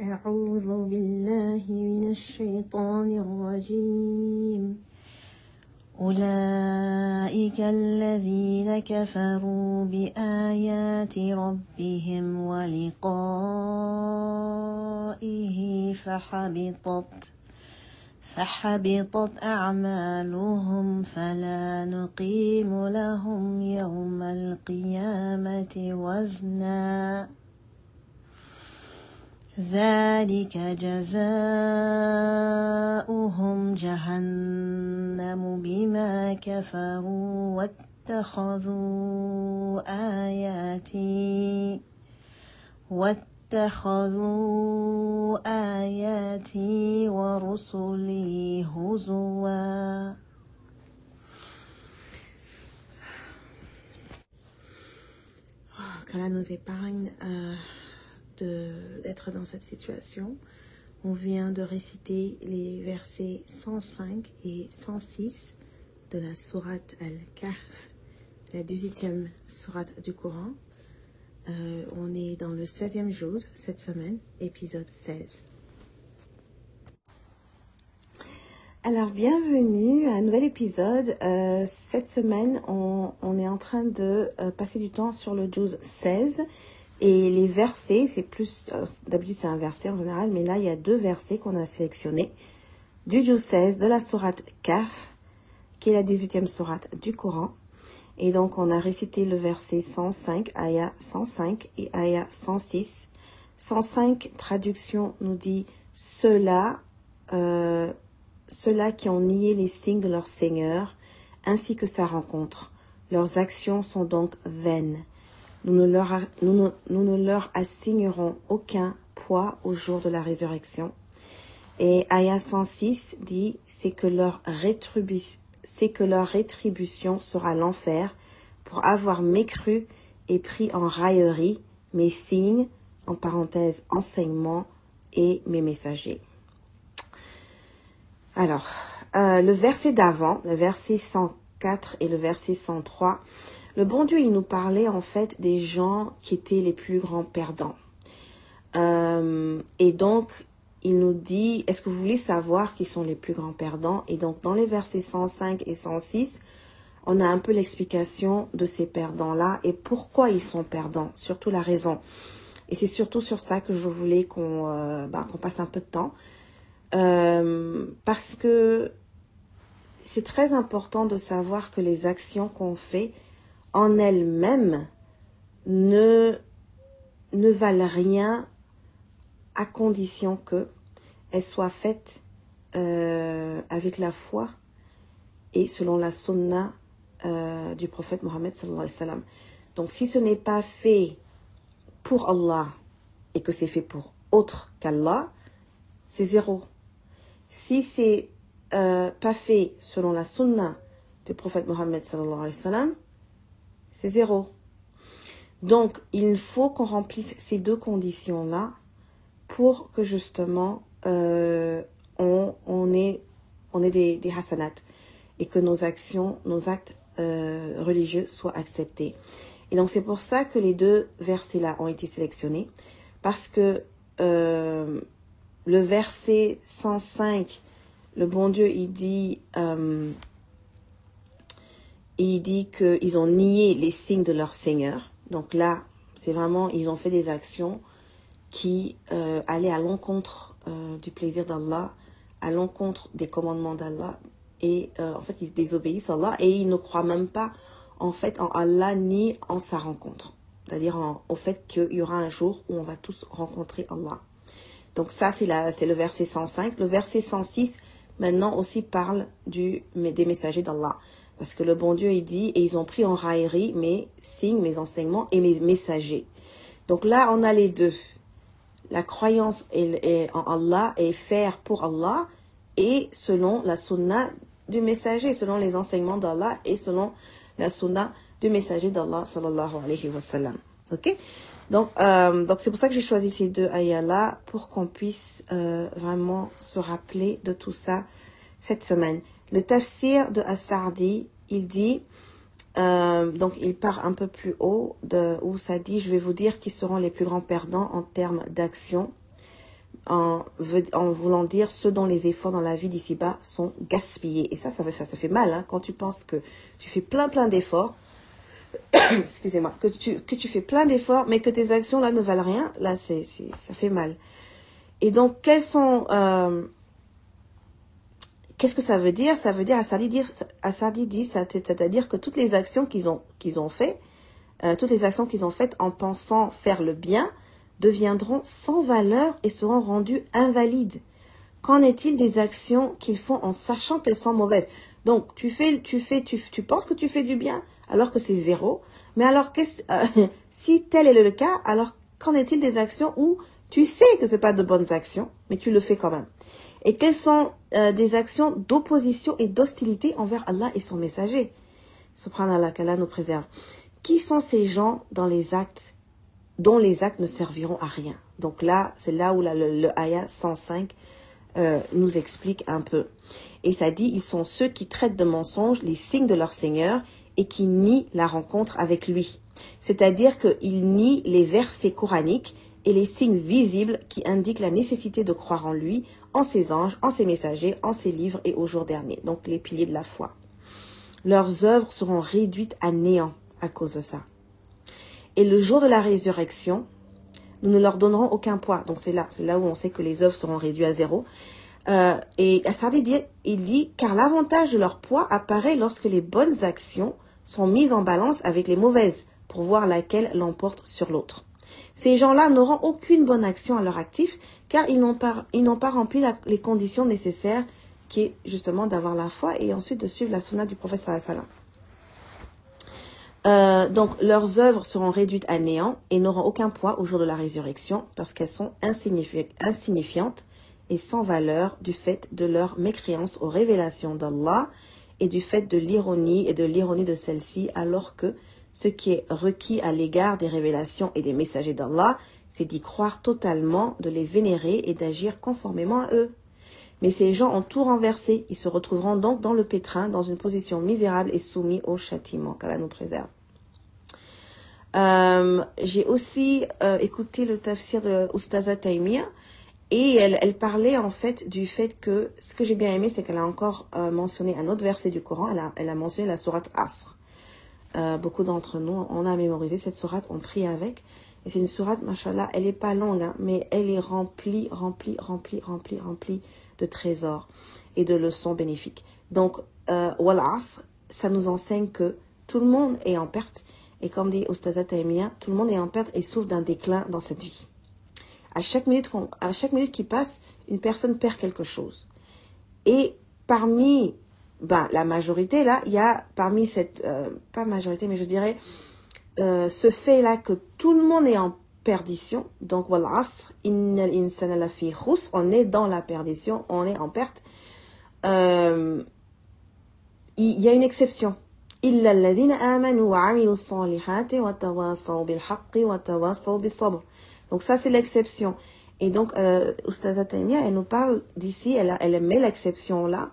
أعوذ بالله من الشيطان الرجيم. أولئك الذين كفروا بآيات ربهم ولقائه فحبطت فحبطت أعمالهم فلا نقيم لهم يوم القيامة وزنا. ذلك جزاؤهم جهنم بما كفروا واتخذوا آياتي واتخذوا آياتي ورسلي هزوا. qu'Allah nous épargne euh, d'être dans cette situation. On vient de réciter les versets 105 et 106 de la sourate Al-Kahf, la 18e sourate du Coran. Euh, on est dans le 16e jour cette semaine, épisode 16. Alors, bienvenue à un nouvel épisode. Euh, cette semaine, on, est en train de euh, passer du temps sur le juz 16 et les versets, c'est plus, euh, d'habitude c'est un verset en général, mais là il y a deux versets qu'on a sélectionnés. Du 16 de la sourate Kaf, qui est la 18e sourate du Coran. Et donc on a récité le verset 105, Aya 105 et Aya 106. 105, traduction nous dit ceux-là, euh, ceux-là qui ont nié les signes de leur Seigneur, ainsi que sa rencontre. Leurs actions sont donc vaines. Nous ne, leur, assignerons aucun poids au jour de la résurrection. Et Aya 106 dit, c'est que leur rétribution, sera l'enfer pour avoir mécru et pris en raillerie mes signes, en parenthèse enseignements et mes messagers. Alors, euh, le verset d'avant, le verset 104 et le verset 103, le bon Dieu, il nous parlait en fait des gens qui étaient les plus grands perdants. Euh, et donc, il nous dit, est-ce que vous voulez savoir qui sont les plus grands perdants? Et donc, dans les versets 105 et 106, on a un peu l'explication de ces perdants-là et pourquoi ils sont perdants, surtout la raison. Et c'est surtout sur ça que je voulais qu'on euh, bah, passe un peu de temps. Euh, parce que c'est très important de savoir que les actions qu'on fait en elles-mêmes ne, ne valent rien à condition que elles soient faites euh, avec la foi et selon la sunna euh, du prophète Mohammed sallallahu. Donc si ce n'est pas fait pour Allah et que c'est fait pour autre qu'Allah, c'est zéro. Si c'est euh, pas fait selon la sunna du prophète Mohammed sallallahu c'est zéro. Donc, il faut qu'on remplisse ces deux conditions-là pour que justement euh, on, on ait, on des, des hasanat et que nos actions, nos actes euh, religieux soient acceptés. Et donc, c'est pour ça que les deux versets-là ont été sélectionnés parce que euh, le verset 105, le bon Dieu, il dit... il dit qu'ils ont nié les signes de leur Seigneur. Donc là, c'est vraiment, ils ont fait des actions qui euh, allaient à l'encontre euh, du plaisir d'Allah, à l'encontre des commandements d'Allah, et euh, en fait ils désobéissent à Allah et ils ne croient même pas en fait en Allah ni en sa rencontre. C'est-à-dire au fait qu'il y aura un jour où on va tous rencontrer Allah. Donc ça c'est le verset 105. Le verset 106 maintenant aussi parle du, des messagers d'Allah. Parce que le bon Dieu, il dit, et ils ont pris en raillerie mes signes, mes enseignements et mes messagers. Donc là, on a les deux. La croyance en Allah et faire pour Allah et selon la sunna du messager, selon les enseignements d'Allah et selon la sunna du messager d'Allah sallallahu alayhi wa sallam. Ok? Donc, euh, donc c'est pour ça que j'ai choisi ces deux ayats-là pour qu'on puisse euh, vraiment se rappeler de tout ça cette semaine. Le tafsir de As-Sardi, il dit, euh, donc il part un peu plus haut, de, où ça dit, je vais vous dire qui seront les plus grands perdants en termes d'action, en, voulant dire ceux dont les efforts dans la vie d'ici-bas sont gaspillés. Et ça, ça, fait mal, hein, quand tu penses que tu fais plein plein d'efforts, excusez-moi, que tu, que tu fais plein d'efforts, mais que tes actions là ne valent rien, là, c'est, ça fait mal. Et donc, quels sont, euh, qu'est-ce que ça veut dire? Ça veut dire, Assadi dit, dit c'est-à-dire que toutes les actions qu'ils ont, qu'ils ont fait, euh, toutes les actions qu'ils ont faites en pensant faire le bien, deviendront sans valeur et seront rendues invalides. Qu'en est-il des actions qu'ils font en sachant qu'elles sont mauvaises? Donc, tu fais, tu fais, tu, tu penses que tu fais du bien, alors que c'est zéro. Mais alors, euh, si tel est le cas, alors qu'en est-il des actions où tu sais que ce pas de bonnes actions, mais tu le fais quand même? Et quelles sont euh, des actions d'opposition et d'hostilité envers Allah et son messager? Subhanallah, qu'Allah nous préserve. Qui sont ces gens dans les actes dont les actes ne serviront à rien? Donc là, c'est là où le, le ayah 105 euh, nous explique un peu. Et ça dit, ils sont ceux qui traitent de mensonges les signes de leur Seigneur et qui nie la rencontre avec lui. C'est-à-dire qu'il nie les versets coraniques et les signes visibles qui indiquent la nécessité de croire en lui, en ses anges, en ses messagers, en ses livres et au jour dernier, donc les piliers de la foi. Leurs œuvres seront réduites à néant à cause de ça. Et le jour de la résurrection, nous ne leur donnerons aucun poids. Donc c'est là, c'est là où on sait que les œuvres seront réduites à zéro. Euh, et Assardi dit, il dit, car l'avantage de leur poids apparaît lorsque les bonnes actions sont mises en balance avec les mauvaises pour voir laquelle l'emporte sur l'autre. Ces gens-là n'auront aucune bonne action à leur actif car ils n'ont pas, pas rempli les conditions nécessaires qui est justement d'avoir la foi et ensuite de suivre la sunna du prophète sallallahu euh, donc leurs œuvres seront réduites à néant et n'auront aucun poids au jour de la résurrection parce qu'elles sont insignifiantes et sans valeur du fait de leur mécréance aux révélations d'Allah et du fait de l'ironie et de l'ironie de celle-ci, alors que ce qui est requis à l'égard des révélations et des messagers d'Allah, c'est d'y croire totalement, de les vénérer et d'agir conformément à eux. Mais ces gens ont tout renversé, ils se retrouveront donc dans le pétrin, dans une position misérable et soumis au châtiment, qu'Allah nous préserve. Euh, j'ai aussi euh, écouté le tafsir de Ustaza Taimir, et elle, parlait en fait du fait que ce que j'ai bien aimé, c'est qu'elle a encore euh, mentionné un autre verset du Coran. Elle a, elle a mentionné la sourate Asr. Euh, beaucoup d'entre nous, on a mémorisé cette sourate, on prie avec. Et c'est une sourate, machallah, elle est pas longue, hein, mais elle est remplie, remplie, remplie, remplie, remplie de trésors et de leçons bénéfiques. Donc, euh, ça nous enseigne que tout le monde est en perte. Et comme dit Ustaza Taimia, tout le monde est en perte et souffre d'un déclin dans cette vie. À chaque minute, à chaque minute qui passe, une personne perd quelque chose. Et parmi ben, la majorité, là, il y a parmi cette, euh, pas majorité, mais je dirais, euh, ce fait-là que tout le monde est en perdition, donc on est dans la perdition, on est en perte. Euh, il y a une exception. Donc ça, c'est l'exception. Et donc, euh, Ustaza elle nous parle d'ici, elle, elle met l'exception là,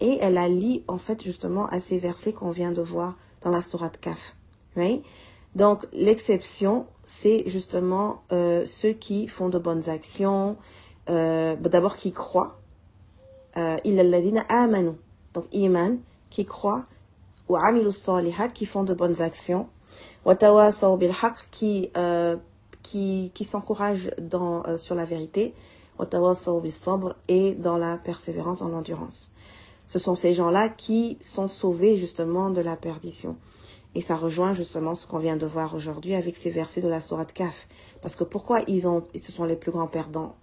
et elle a lit en fait justement à ces versets qu'on vient de voir dans la sourate Kaf. Oui donc, l'exception, c'est justement euh, ceux qui font de bonnes actions, euh, d'abord qui croient. Euh, il amanu. Donc, iman, qui croient, ou amilu salihat, qui font de bonnes actions. Watawasaw bil qui euh, qui, qui s'encouragent dans, euh, sur la vérité. et dans la persévérance, dans l'endurance. Ce sont ces gens-là qui sont sauvés justement de la perdition. Et ça rejoint justement ce qu'on vient de voir aujourd'hui avec ces versets de la Sourate Kaf. Parce que pourquoi ils ont, ce sont les plus grands perdants,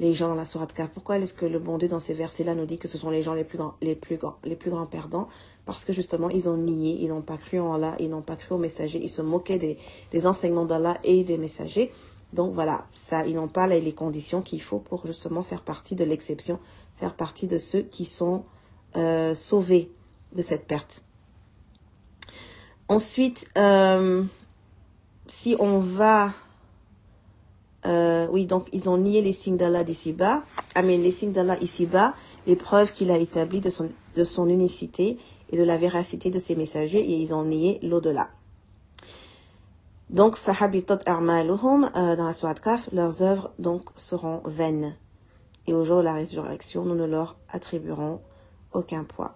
les gens dans la Sourate Kaf? Pourquoi est-ce que le bon Dieu dans ces versets-là nous dit que ce sont les gens les plus grands, les plus grands, les plus grands perdants? Parce que justement, ils ont nié, ils n'ont pas cru en Allah, ils n'ont pas cru aux messagers, ils se moquaient des, des enseignements d'Allah et des messagers. Donc voilà, ça, ils n'ont pas les conditions qu'il faut pour justement faire partie de l'exception, faire partie de ceux qui sont euh, de cette perte. Ensuite, euh, si on va, euh, oui, donc ils ont nié les signes d'Allah d'ici-bas, ah mais les signes d'Allah ici-bas, les preuves qu'il a établies de son, de son unicité et de la véracité de ses messagers, et ils ont nié l'au-delà. Donc, fahabitat armaluhum, euh, dans la sourate Kaf, leurs œuvres donc seront vaines. Et au jour de la résurrection, nous ne leur attribuerons aucun poids.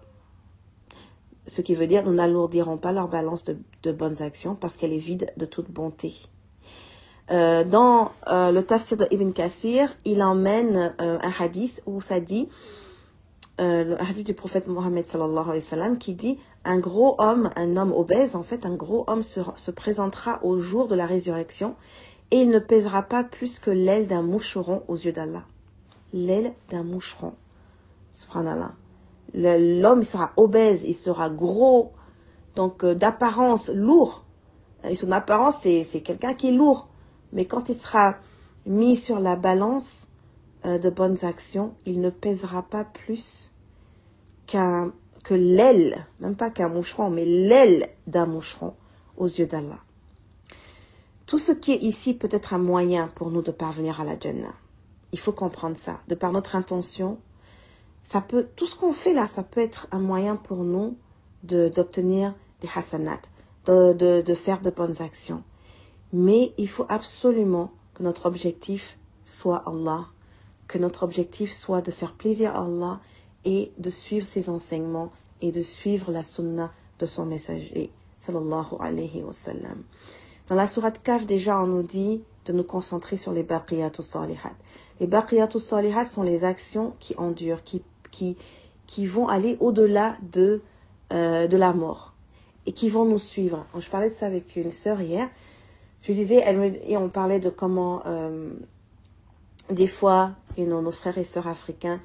Ce qui veut dire, nous n'alourdirons pas leur balance de, bonnes actions parce qu'elle est vide de toute bonté. Euh, dans euh, le tafsir de Ibn Kathir, il emmène un hadith où ça dit, le hadith du prophète Mohammed sallallahu alayhi wa sallam, qui dit un gros homme, un homme obèse, en fait, un gros homme se, présentera au jour de la résurrection et il ne pèsera pas plus que l'aile d'un moucheron aux yeux d'Allah. L'aile d'un moucheron. Subhanallah. L'homme sera obèse, il sera gros, donc euh, d'apparence lourd. Et son apparence, c'est quelqu'un qui est lourd. Mais quand il sera mis sur la balance euh, de bonnes actions, il ne pèsera pas plus qu'un que l'aile, même pas qu'un moucheron, mais l'aile d'un moucheron aux yeux d'Allah. Tout ce qui est ici peut être un moyen pour nous de parvenir à la Jannah. Il faut comprendre ça. De par notre intention, ça peut, tout ce qu'on fait là, ça peut être un moyen pour nous d'obtenir des hasanat, de, de, de faire de bonnes actions. Mais il faut absolument que notre objectif soit Allah, que notre objectif soit de faire plaisir à Allah et de suivre ses enseignements et de suivre la sunna de son messager, sallallahu alayhi wa sallam. Dans la sourate Kaf, déjà, on nous dit de nous concentrer sur les baqiyatus salihat. Les baqiyatus salihat sont les actions qui endurent, qui, qui, qui vont aller au-delà de, euh, de la mort et qui vont nous suivre. Je parlais de ça avec une sœur hier. Je disais, elle et on parlait de comment, euh, des fois, et nos frères et sœurs africains,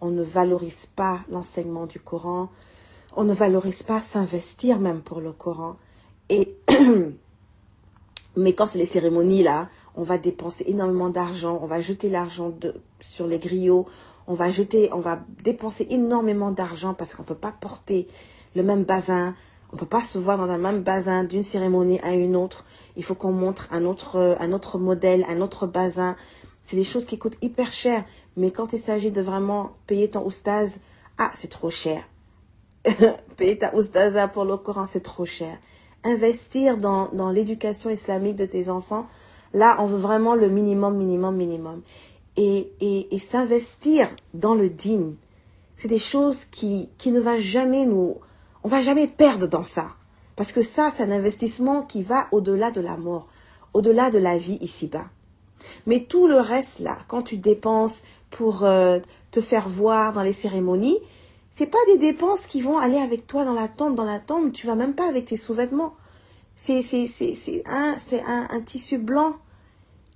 on ne valorise pas l'enseignement du Coran, on ne valorise pas s'investir même pour le Coran. Et mais quand c'est les cérémonies là, on va dépenser énormément d'argent, on va jeter l'argent sur les griots, on va jeter, on va dépenser énormément d'argent parce qu'on ne peut pas porter le même bazin, on ne peut pas se voir dans un même bazin d'une cérémonie à une autre. Il faut qu'on montre un autre, un autre modèle, un autre bazin. C'est des choses qui coûtent hyper cher. Mais quand il s'agit de vraiment payer ton oustaz, ah, c'est trop cher. payer ta oustaza pour le Coran, c'est trop cher. Investir dans, dans l'éducation islamique de tes enfants, là, on veut vraiment le minimum, minimum, minimum. Et, et, et s'investir dans le digne, c'est des choses qui, qui ne va jamais nous... On va jamais perdre dans ça. Parce que ça, c'est un investissement qui va au-delà de la mort, au-delà de la vie ici-bas. Mais tout le reste, là, quand tu dépenses pour euh, te faire voir dans les cérémonies, c'est pas des dépenses qui vont aller avec toi dans la tombe. Dans la tombe, tu vas même pas avec tes sous-vêtements. C'est, c'est, c'est, c'est un, c'est un, un, tissu blanc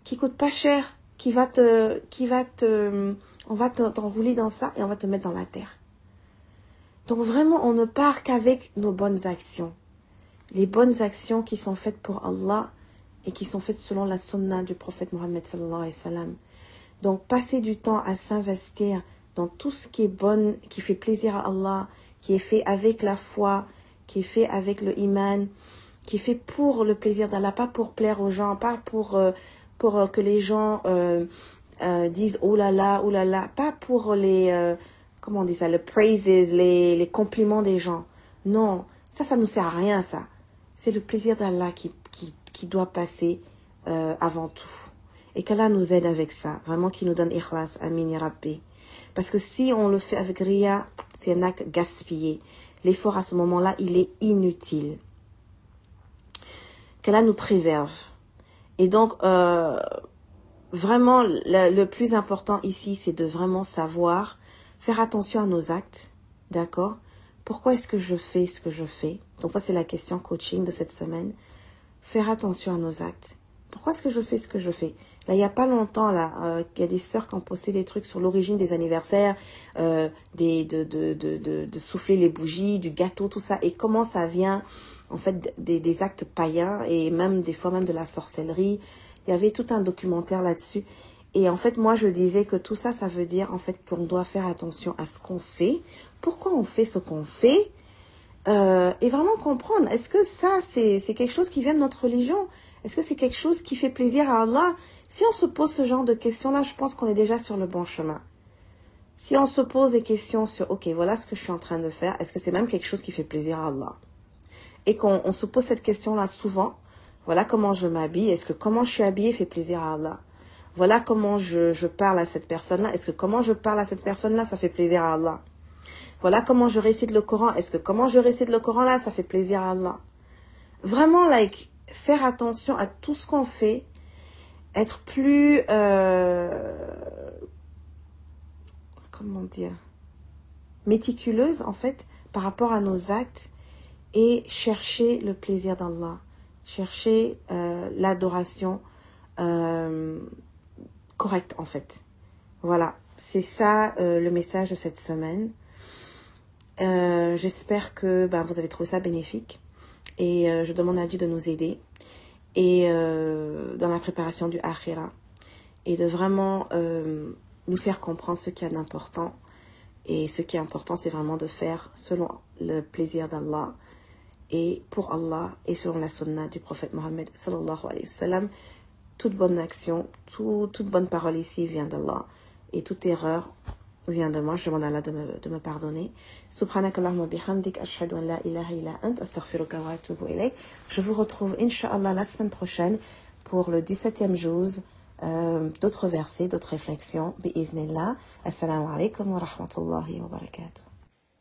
qui coûte pas cher, qui va te, qui va te, on va t'enrouler dans ça et on va te mettre dans la terre. Donc vraiment, on ne part qu'avec nos bonnes actions. Les bonnes actions qui sont faites pour Allah et qui sont faites selon la sunna du prophète Mohammed sallallahu alayhi wa. Donc passer du temps à s'investir dans tout ce qui est bon, qui fait plaisir à Allah, qui est fait avec la foi, qui est fait avec le iman, qui est fait pour le plaisir d'Allah, pas pour plaire aux gens, pas pour, euh, pour euh, que les gens euh, disent oh là là, oh là là, pas pour les, comment on dit ça, les praises, les, les compliments des gens. Non, ça, ça nous sert à rien, ça. C'est le plaisir d'Allah qui, qui, qui doit passer avant tout. Et qu'Allah nous aide avec ça, vraiment qu'il nous donne ikhlas, amin rabbi. Parce que si on le fait avec Ria, c'est un acte gaspillé. L'effort à ce moment-là, il est inutile. Qu'Allah nous préserve. Et donc, euh, vraiment, le, plus important ici, c'est de vraiment savoir faire attention à nos actes, d'accord? Pourquoi est-ce que je fais ce que je fais? Donc ça, c'est la question coaching de cette semaine. Faire attention à nos actes. Pourquoi est-ce que je fais ce que je fais? Là, il n'y a pas longtemps, là, euh, il y a des sœurs qui ont posté des trucs sur l'origine des anniversaires, euh, des, de, de, de, de, de souffler les bougies, du gâteau, tout ça, et comment ça vient, en fait, des, actes païens, et même des fois même de la sorcellerie. Il y avait tout un documentaire là-dessus. Et en fait, moi, je disais que tout ça, ça veut dire, en fait, qu'on doit faire attention à ce qu'on fait, pourquoi on fait ce qu'on fait, euh, et vraiment comprendre, est-ce que ça, c'est quelque chose qui vient de notre religion? Est-ce que c'est quelque chose qui fait plaisir à Allah? Si on se pose ce genre de questions-là, je pense qu'on est déjà sur le bon chemin. Si on se pose des questions sur, ok, voilà ce que je suis en train de faire, est-ce que c'est même quelque chose qui fait plaisir à Allah? Et qu'on se pose cette question-là souvent, voilà comment je m'habille, est-ce que comment je suis habillée fait plaisir à Allah. Voilà comment je, je parle à cette personne-là, est-ce que comment je parle à cette personne-là, ça fait plaisir à Allah. Voilà comment je récite le Coran, est-ce que comment je récite le Coran là, ça fait plaisir à Allah. Vraiment, like, faire attention à tout ce qu'on fait. Être plus euh, comment dire méticuleuse en fait par rapport à nos actes et chercher le plaisir d'Allah, chercher euh, l'adoration euh, correcte en fait. Voilà, c'est ça euh, le message de cette semaine. Euh, J'espère que ben, vous avez trouvé ça bénéfique et euh, je demande à Dieu de nous aider et euh, dans la préparation du akhira et de vraiment nous faire comprendre ce qui est important et ce qui est important c'est vraiment de faire selon le plaisir d'Allah et pour Allah et selon la sunna du prophète Mohammed sallallahu alayhi wa sallam toute bonne action tout, toute bonne parole ici vient d'Allah et toute erreur vient de moi, je demande à Allah de me, de me pardonner. Subhanakallahumma bihamdik, ashhadu an la ilaha illa ant, astaghfiruka wa atubu ilayk. Je vous retrouve, inshallah, la semaine prochaine pour le 17e jour, euh, d'autres versets, d'autres réflexions, bi'iznillah. Assalamu alaikum wa rahmatullahi wa barakatuh.